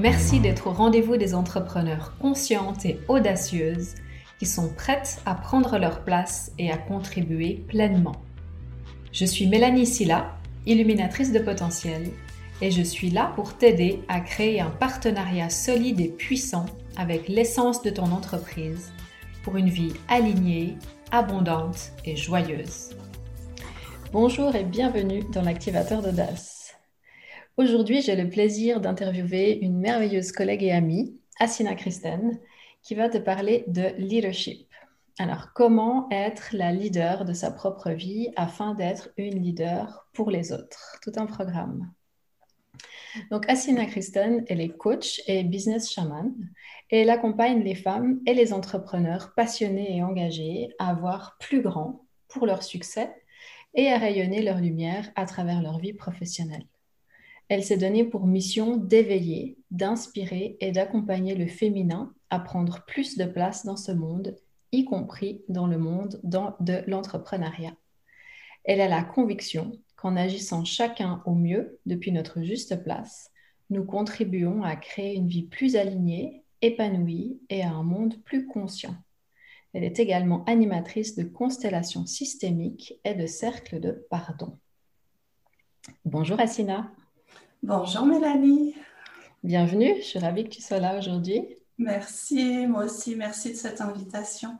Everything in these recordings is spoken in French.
Merci d'être au rendez-vous des entrepreneurs conscientes et audacieuses qui sont prêtes à prendre leur place et à contribuer pleinement. Je suis Mélanie Silla, illuminatrice de potentiel, et je suis là pour t'aider à créer un partenariat solide et puissant avec l'essence de ton entreprise pour une vie alignée, abondante et joyeuse. Bonjour et bienvenue dans l'activateur d'audace. Aujourd'hui, j'ai le plaisir d'interviewer une merveilleuse collègue et amie, Asina Kristen, qui va te parler de leadership. Alors, comment être la leader de sa propre vie afin d'être une leader pour les autres? Tout un programme. Donc, Asina Kristen, elle est coach et business shaman et elle accompagne les femmes et les entrepreneurs passionnés et engagés à voir plus grand pour leur succès et à rayonner leur lumière à travers leur vie professionnelle. Elle s'est donnée pour mission d'éveiller, d'inspirer et d'accompagner le féminin à prendre plus de place dans ce monde, y compris dans le monde de l'entrepreneuriat. Elle a la conviction qu'en agissant chacun au mieux depuis notre juste place, nous contribuons à créer une vie plus alignée, épanouie et à un monde plus conscient. Elle est également animatrice de constellations systémiques et de cercles de pardon. Bonjour Assina. Bonjour Mélanie. Bienvenue, je suis ravie que tu sois là aujourd'hui. Merci, moi aussi, merci de cette invitation.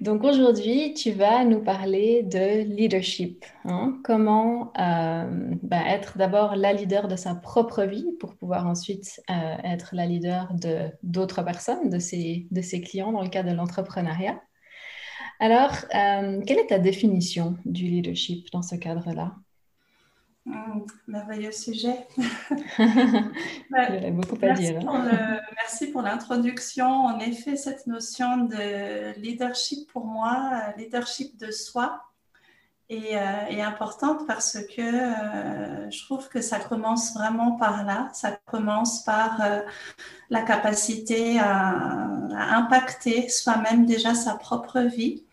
Donc aujourd'hui, tu vas nous parler de leadership. Hein. Comment euh, bah, être d'abord la leader de sa propre vie pour pouvoir ensuite euh, être la leader de d'autres personnes, de ses, de ses clients dans le cadre de l'entrepreneuriat. Alors, euh, quelle est ta définition du leadership dans ce cadre-là? Mmh, merveilleux sujet. Il y a beaucoup à merci dire. Pour le, merci pour l'introduction. En effet, cette notion de leadership pour moi, leadership de soi, est, euh, est importante parce que euh, je trouve que ça commence vraiment par là. Ça commence par euh, la capacité à, à impacter soi-même déjà sa propre vie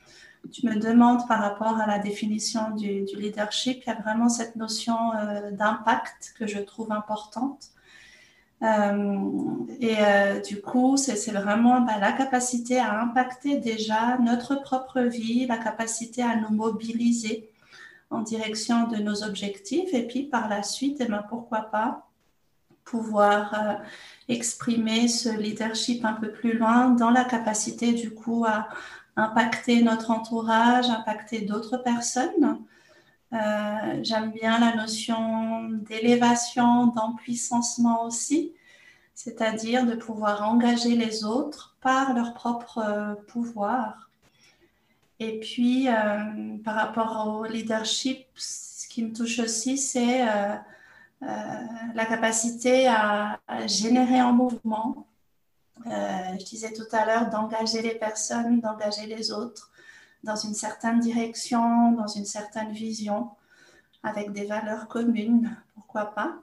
tu me demandes par rapport à la définition du, leadership, il y a vraiment cette notion euh, d'impact que je trouve importante. Euh, et euh, du coup, c'est vraiment bah, la capacité à impacter déjà notre propre vie, la capacité à nous mobiliser en direction de nos objectifs et puis par la suite, eh ben, pourquoi pas pouvoir exprimer ce leadership un peu plus loin dans la capacité du coup à, impacter notre entourage, impacter d'autres personnes. Euh, J'aime bien la notion d'élévation, d'empuissancement aussi, c'est-à-dire de pouvoir engager les autres par leur propre euh, pouvoir. Et puis, euh, par rapport au leadership, ce qui me touche aussi, c'est la capacité à générer un mouvement, euh, je disais tout à l'heure d'engager les personnes, d'engager les autres dans une certaine direction, dans une certaine vision, avec des valeurs communes, pourquoi pas.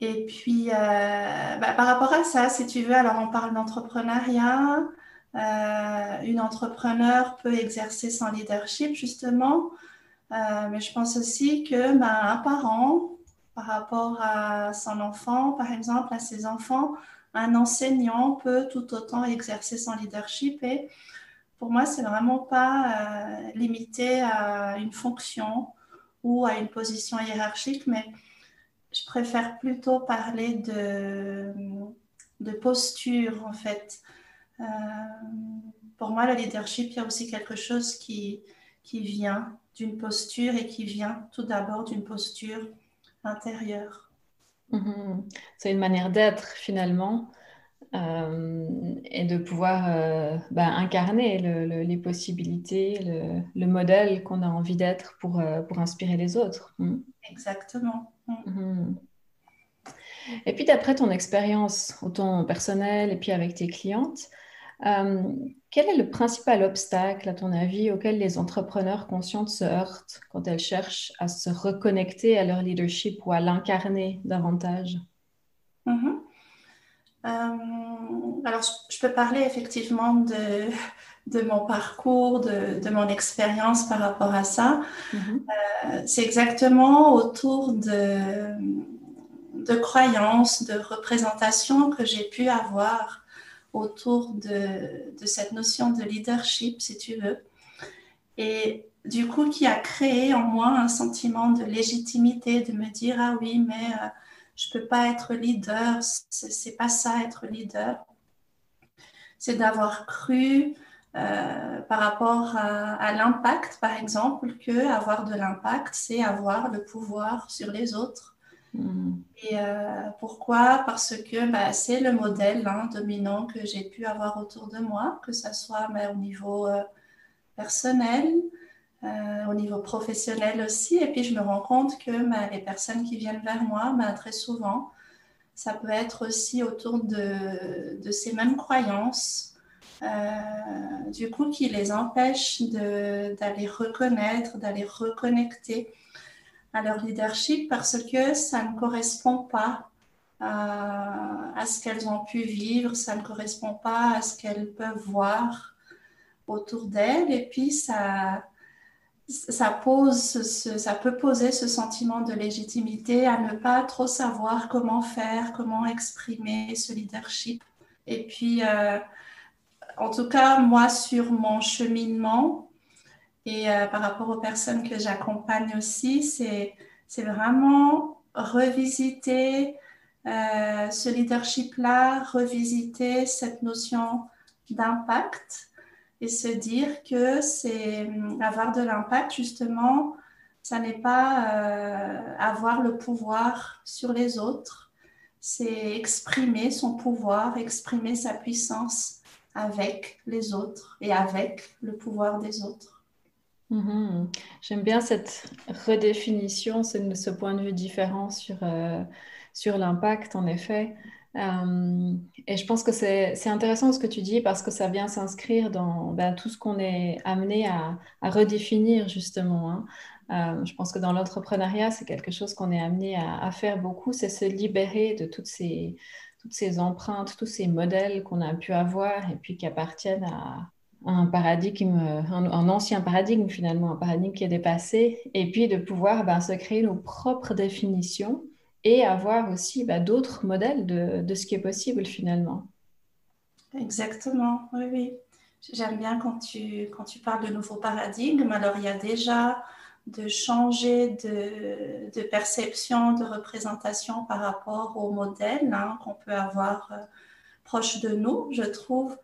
Et puis, euh, bah, par rapport à ça, si tu veux, alors on parle d'entrepreneuriat. Euh, une entrepreneur peut exercer son leadership, justement, mais je pense aussi que bah, un parent, par rapport à son enfant, par exemple, à ses enfants, un enseignant peut tout autant exercer son leadership et pour moi, c'est vraiment pas euh, limité à une fonction ou à une position hiérarchique, mais je préfère plutôt parler de, de posture en fait. Euh, pour moi, le leadership, il y a aussi quelque chose qui, qui vient d'une posture et qui vient tout d'abord d'une posture intérieure. Mhm. C'est une manière d'être finalement euh, et de pouvoir euh, bah, incarner les possibilités, le, modèle qu'on a envie d'être pour, euh, pour inspirer les autres. Mhm. Exactement. Mhm. Et puis d'après ton expérience, autant personnelle et puis avec tes clientes, quel est le principal obstacle, à ton avis, auquel les entrepreneurs conscientes se heurtent quand elles cherchent à se reconnecter à leur leadership ou à l'incarner davantage? Mm-hmm. euh, Alors, je peux parler effectivement de, de mon parcours, de, de mon expérience par rapport à ça. Mm-hmm. Euh, c'est exactement autour de de croyances, de représentations que j'ai pu avoir autour de, cette notion de leadership, si tu veux. Et du coup, qui a créé en moi un sentiment de légitimité, de me dire, ah oui, mais euh, je peux pas être leader, c'est pas ça être leader. C'est d'avoir cru euh, par rapport à, l'impact, par exemple, que avoir de l'impact, c'est avoir le pouvoir sur les autres. Mm. Et euh, pourquoi? Parce que bah, c'est le modèle hein, dominant que j'ai pu avoir autour de moi, que ce soit bah, au niveau euh, personnel, au niveau professionnel aussi. Et puis je me rends compte que bah, les personnes qui viennent vers moi, très souvent, ça peut être aussi autour de, de ces mêmes croyances euh, du coup, qui les empêche d'aller reconnaître, d'aller reconnecter leur leadership parce que ça ne correspond pas à, à ce qu'elles ont pu vivre, ça ne correspond pas à ce qu'elles peuvent voir autour d'elles. Et puis, ça, ça, pose ça peut poser ce sentiment de légitimité à ne pas trop savoir comment faire, comment exprimer ce leadership. Et puis, euh, en tout cas, moi, sur mon cheminement et euh, par rapport aux personnes que j'accompagne aussi, c'est vraiment revisiter euh, ce leadership-là, revisiter cette notion d'impact et se dire que c'est avoir de l'impact, justement, ça n'est pas euh, avoir le pouvoir sur les autres, c'est exprimer son pouvoir, exprimer sa puissance avec les autres et avec le pouvoir des autres. Mhm. J'aime bien cette redéfinition, ce, point de vue différent sur, euh, l'impact, en effet. Euh, et je pense que c'est intéressant ce que tu dis parce que ça vient s'inscrire dans ben, tout ce qu'on est amené à, redéfinir, justement. Hein. Euh, je pense que dans l'entrepreneuriat, c'est quelque chose qu'on est amené à, à faire beaucoup, c'est se libérer de toutes ces toutes ces empreintes, tous ces modèles qu'on a pu avoir et puis qui appartiennent à, un paradigme, un, ancien paradigme finalement, un paradigme qui est dépassé, et puis de pouvoir ben, se créer nos propres définitions et avoir aussi ben, d'autres modèles de, de, ce qui est possible finalement. Exactement, oui, oui. J'aime bien quand tu, quand tu parles de nouveaux paradigmes. Alors, il y a déjà de changer de, de, perception, de représentation par rapport au modèle hein, qu'on peut avoir euh, proche de nous, je trouve.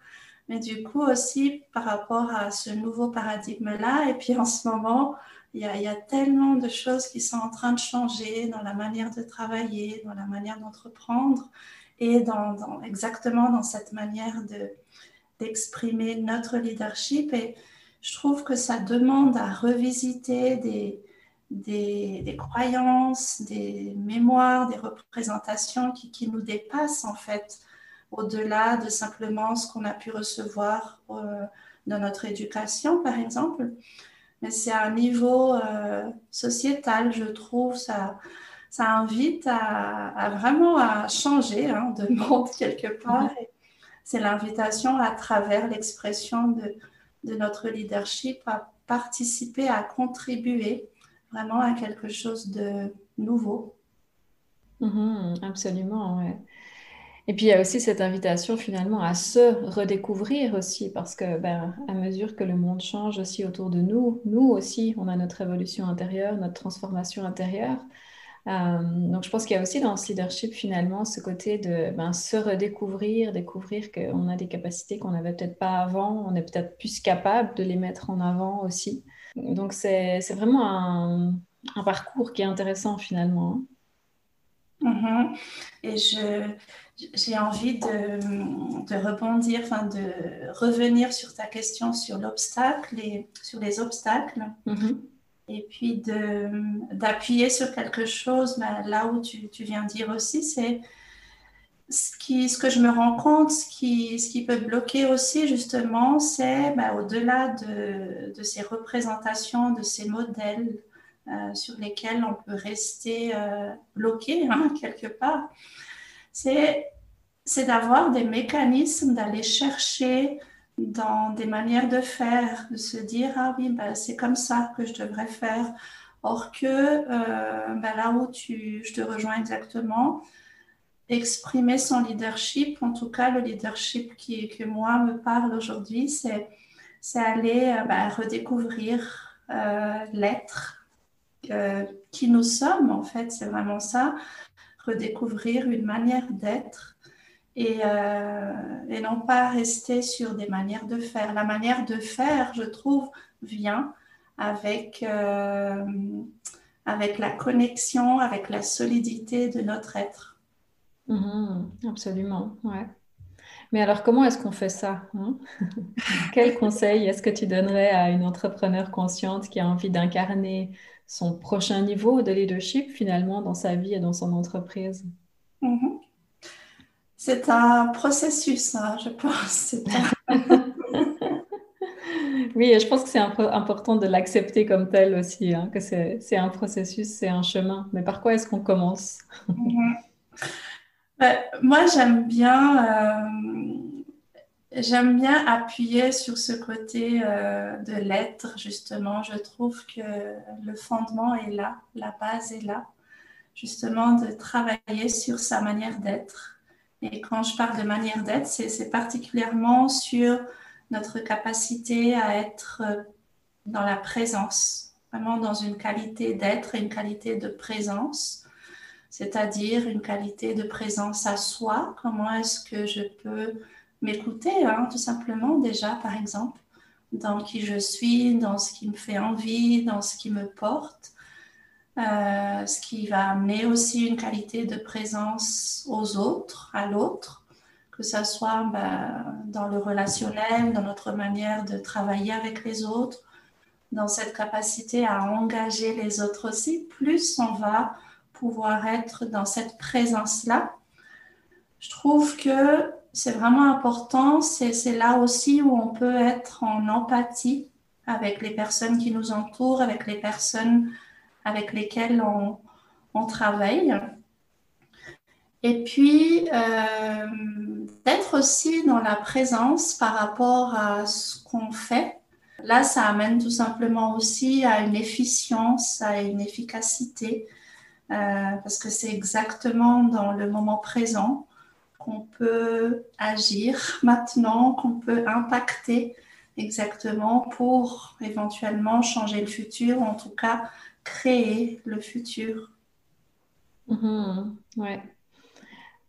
Mais du coup aussi par rapport à ce nouveau paradigme-là. Et puis en ce moment, il y, a, tellement de choses qui sont en train de changer dans la manière de travailler, dans la manière d'entreprendre et dans, exactement dans cette manière de, d'exprimer notre leadership. Et, je trouve que ça demande à revisiter des, des, croyances, des mémoires, des représentations qui, qui nous dépassent en fait, au-delà de simplement ce qu'on a pu recevoir euh, dans notre éducation, par exemple. Mais c'est un niveau euh, sociétal, je trouve, ça, ça invite à, vraiment à changer hein, de monde quelque part. Mm-hmm. C'est l'invitation à travers l'expression de, de notre leadership à participer, à contribuer vraiment à quelque chose de nouveau. Mhm, absolument, ouais. Et puis il y a aussi cette invitation finalement à se redécouvrir aussi, parce que ben, à mesure que le monde change aussi autour de nous, nous aussi, on a notre évolution intérieure, notre transformation intérieure. Euh, donc, je pense qu'il y a aussi dans ce leadership, finalement, ce côté de ben, se redécouvrir, découvrir qu'on a des capacités qu'on n'avait peut-être pas avant, on est peut-être plus capable de les mettre en avant aussi. Donc, c'est vraiment un, un, parcours qui est intéressant, finalement. Mm-hmm. Et j'ai envie de, de rebondir, enfin de revenir sur ta question sur l'obstacle et sur les obstacles. Mm-hmm et puis d'appuyer sur quelque chose, ben, là où tu, tu, viens dire aussi, c'est ce, qui, ce que je me rends compte, ce qui, ce qui peut bloquer aussi justement, c'est ben, au-delà de, de, ces représentations, de ces modèles euh, sur lesquels on peut rester euh, bloqué hein, quelque part, c'est d'avoir des mécanismes, d'aller chercher dans des manières de faire, de se dire, ah oui, ben, c'est comme ça que je devrais faire, Or que euh, ben là où tu, je te rejoins exactement, exprimer son leadership, en tout cas le leadership qui, que moi me parle aujourd'hui, c'est, c'est aller ben, redécouvrir euh, qui nous sommes, en fait, c'est vraiment ça, redécouvrir une manière d'être et, et, non pas rester sur des manières de faire. La manière de faire, je trouve, vient avec, euh, avec la connexion, avec la solidité de notre être. Mhm, absolument, ouais. Mais alors, comment est-ce qu'on fait ça hein? Quel conseil est-ce que tu donnerais à une entrepreneur consciente qui a envie d'incarner son prochain niveau de leadership finalement dans sa vie et dans son entreprise? Mhm. C'est un processus, hein, je pense. Oui, je pense que c'est important de l'accepter comme tel aussi, hein, que c'est un processus, c'est un chemin. Mais par quoi est-ce qu'on commence? Mhm. Ben, Moi, j'aime bien, euh, j'aime bien appuyer sur ce côté euh, de l'être, justement. Je trouve que le fondement est là, la base est là, justement, de travailler sur sa manière d'être. Et quand je parle de manière d'être, c'est particulièrement sur notre capacité à être euh, dans la présence, vraiment dans une qualité d'être et une qualité de présence, c'est-à-dire une qualité de présence à soi. Comment est-ce que je peux m'écouter, hein, tout simplement déjà, par exemple, dans qui je suis, dans ce qui me fait envie, dans ce qui me porte. Euh, ce qui va amener aussi une qualité de présence aux autres, à l'autre que ça soit ben, dans le relationnel, dans notre manière de travailler avec les autres, dans cette capacité à engager les autres aussi, plus on va pouvoir être dans cette présence-là. Je trouve que c'est vraiment important, c'est là aussi où on peut être en empathie avec les personnes qui nous entourent, avec les personnes avec lesquelles on, travaille. Et puis, euh, d'être aussi dans la présence par rapport à ce qu'on fait. Là, ça amène tout simplement aussi à une efficience, à une efficacité, parce que c'est exactement dans le moment présent qu'on peut agir maintenant, qu'on peut impacter exactement pour éventuellement changer le futur, ou en tout cas créer le futur. Mmh, ouais.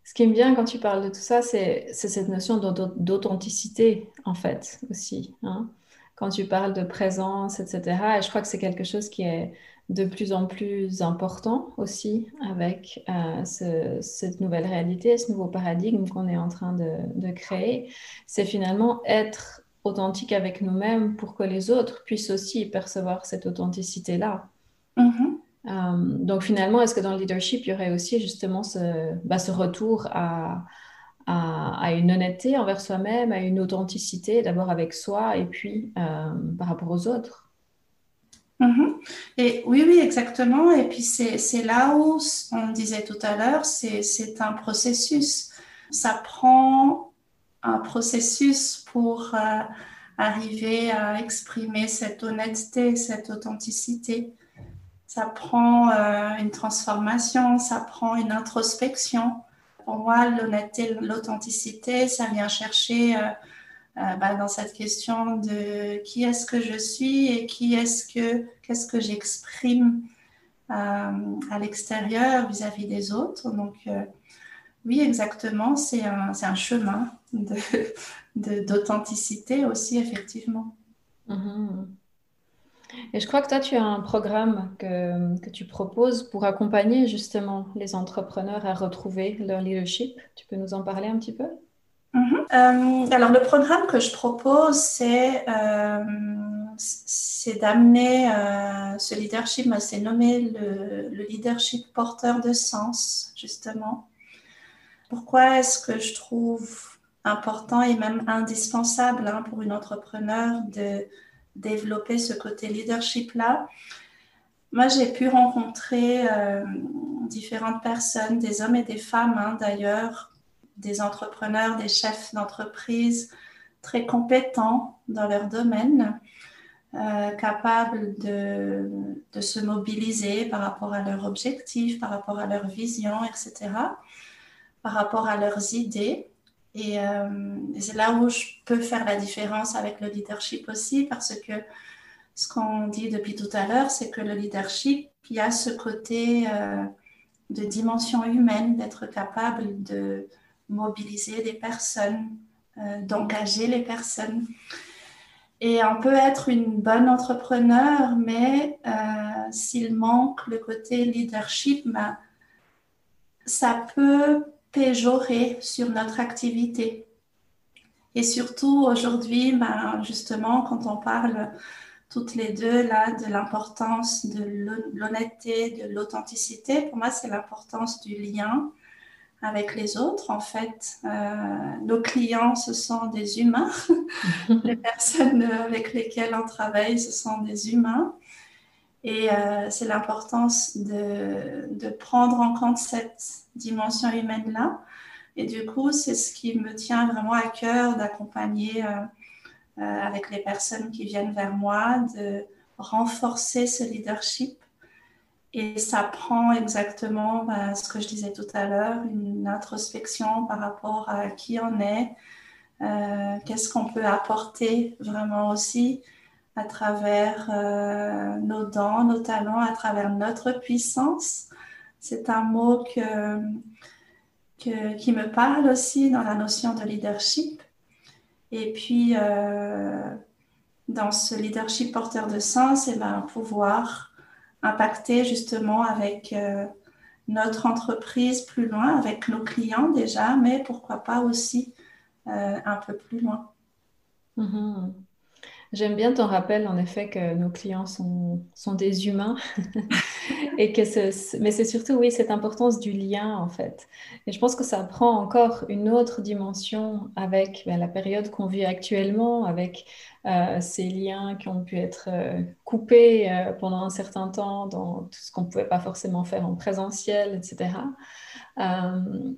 Ce qui est bien quand tu parles de tout ça, c'est cette notion d'authenticité, en fait, aussi. Hein. Quand tu parles de présence, etc. Et je crois que c'est quelque chose qui est de plus en plus important aussi avec euh, cette nouvelle réalité, ce nouveau paradigme qu'on est en train de, créer. C'est finalement être authentique avec nous-mêmes pour que les autres puissent aussi percevoir cette authenticité-là. Mm-hmm. Euh, donc finalement, est-ce que dans le leadership, il y aurait aussi justement ce, bah, ce retour à, à, une honnêteté envers soi-même, à une authenticité, d'abord avec soi et puis euh, par rapport aux autres? Et oui, oui, exactement. Et puis c'est là où on disait tout à l'heure, c'est un processus. Ça prend un processus pour euh, arriver à exprimer cette honnêteté, cette authenticité ça prend euh, une transformation, ça prend une introspection. Pour moi, l'honnêteté, l'authenticité, ça vient chercher euh, bah, dans cette question de qui est-ce que je suis et qui est-ce que qu'est-ce que j'exprime à l'extérieur vis-à-vis des autres. Donc oui, exactement, c'est un, un, chemin d'authenticité de, aussi, effectivement. Mm-hmm. Et je crois que toi, tu as un programme que, que, tu proposes pour accompagner justement les entrepreneurs à retrouver leur leadership. Tu peux nous en parler un petit peu? Mhm. euh, Alors, le programme que je propose, c'est euh, d'amener euh, ce leadership, c'est nommé le, le, leadership porteur de sens, justement. Pourquoi est-ce que je trouve important et même indispensable hein, pour une entrepreneur de développer ce côté leadership-là? Moi, j'ai pu rencontrer euh, différentes personnes, des hommes et des femmes hein, d'ailleurs, des entrepreneurs, des chefs d'entreprise très compétents dans leur domaine, euh, capables de, se mobiliser par rapport à leurs objectifs, par rapport à leur vision, etc., par rapport à leurs idées. Et, euh, c'est là où je peux faire la différence avec le leadership aussi, parce que ce qu'on dit depuis tout à l'heure, c'est que le leadership, il y a ce côté euh, de dimension humaine, d'être capable de mobiliser des personnes, d'engager les personnes. Et on peut être une bonne entrepreneur, mais euh, s'il manque le côté leadership, ben, ça peut péjorer sur notre activité. Et surtout aujourd'hui, ben, justement, quand on parle toutes les deux là de l'importance de l'honnêteté, de l'authenticité, pour moi, c'est l'importance du lien avec les autres. En fait, euh, nos clients, ce sont des humains. les personnes avec lesquelles on travaille, ce sont des humains. Et euh, c'est l'importance de, de, prendre en compte cette dimension humaine-là. Et du coup, c'est ce qui me tient vraiment à cœur d'accompagner euh, avec les personnes qui viennent vers moi, de renforcer ce leadership et ça prend exactement bah, ce que je disais tout à l'heure, une introspection par rapport à qui on est, euh, qu'est-ce qu'on peut apporter vraiment aussi à travers euh, nos dons, nos talents, à travers notre puissance. C'est un mot qui me parle aussi dans la notion de leadership. Et puis, euh, dans ce leadership porteur de sens, et eh ben, pouvoir impacter justement avec euh, notre entreprise plus loin, avec nos clients déjà, mais pourquoi pas aussi euh, un peu plus loin. Mm-hmm. J'aime bien ton rappel, en effet, que nos clients sont des humains. et que mais c'est surtout, oui, cette importance du lien, en fait. Et je pense que ça prend encore une autre dimension avec ben, la période qu'on vit actuellement, avec euh, ces liens qui ont pu être euh, coupés euh, pendant un certain temps dans tout ce qu'on ne pouvait pas forcément faire en présentiel, etc.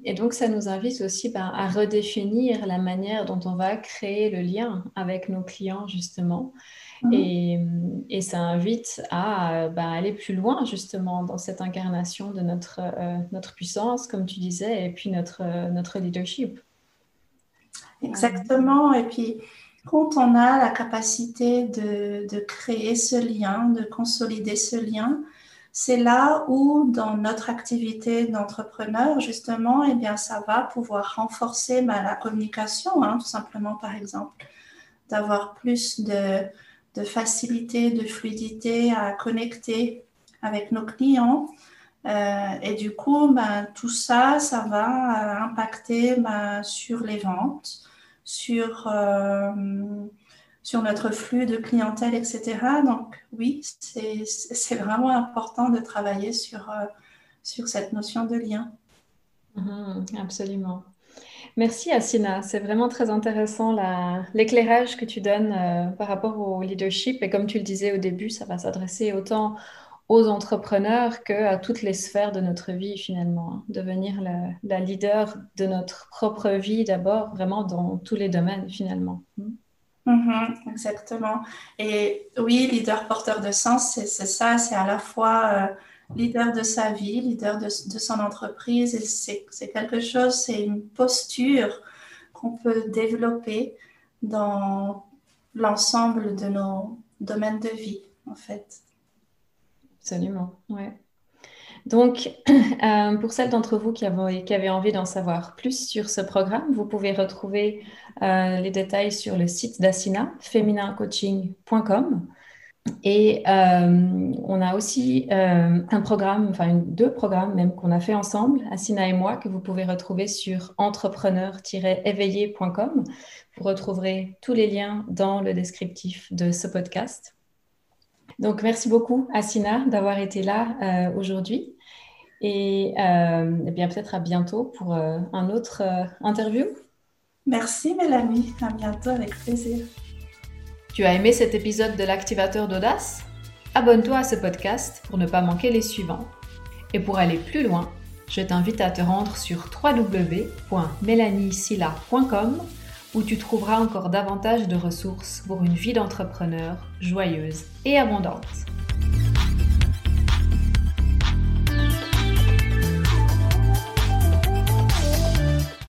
et donc, ça nous invite aussi ben, à redéfinir la manière dont on va créer le lien avec nos clients, justement. Mhm. Et, et, ça invite à ben, aller plus loin, justement, dans cette incarnation de notre, notre puissance, comme tu disais, et puis notre, notre leadership. Exactement. Et puis, quand on a la capacité de, de, créer ce lien, de consolider ce lien, c'est là où dans notre activité d'entrepreneur, justement, eh bien, ça va pouvoir renforcer bah, la communication, hein, tout simplement, par exemple, d'avoir plus de, de, facilité, de fluidité à connecter avec nos clients. Euh, et du coup, bah, tout ça, ça va euh, impacter bah, sur les ventes, sur, euh, sur notre flux de clientèle, etc. Donc oui, c'est vraiment important de travailler sur, sur cette notion de lien. Mhm, absolument. Merci Asina, c'est vraiment très intéressant l'éclairage que tu donnes euh, par rapport au leadership. Et comme tu le disais au début, ça va s'adresser autant aux entrepreneurs qu'à toutes les sphères de notre vie finalement. Hein. Devenir la, leader de notre propre vie d'abord, vraiment dans tous les domaines finalement. Hmm. Mm-hmm, exactement. Et oui, leader porteur de sens, c'est ça, c'est à la fois euh, leader de sa vie, leader de, son entreprise, c'est quelque chose, c'est une posture qu'on peut développer dans l'ensemble de nos domaines de vie, en fait. Absolument, ouais. Donc, euh, pour celles d'entre vous qui avaient, qui avaient envie d'en savoir plus sur ce programme, vous pouvez retrouver euh, les détails sur le site d'Assina, féminincoaching.com. Et euh, on a aussi un programme, enfin deux programmes même qu'on a fait ensemble, Assina et moi, que vous pouvez retrouver sur entrepreneur-éveillé.com. Vous retrouverez tous les liens dans le descriptif de ce podcast. Donc, merci beaucoup, Asina, d'avoir été là euh, aujourd'hui. Et, euh, eh bien peut-être à bientôt pour euh, un autre interview. Merci, Mélanie. À bientôt, avec plaisir. Tu as aimé cet épisode de l'activateur d'audace? Abonne-toi à ce podcast pour ne pas manquer les suivants. Et pour aller plus loin, je t'invite à te rendre sur www.mélaniesilla.com où tu trouveras encore davantage de ressources pour une vie d'entrepreneur joyeuse et abondante.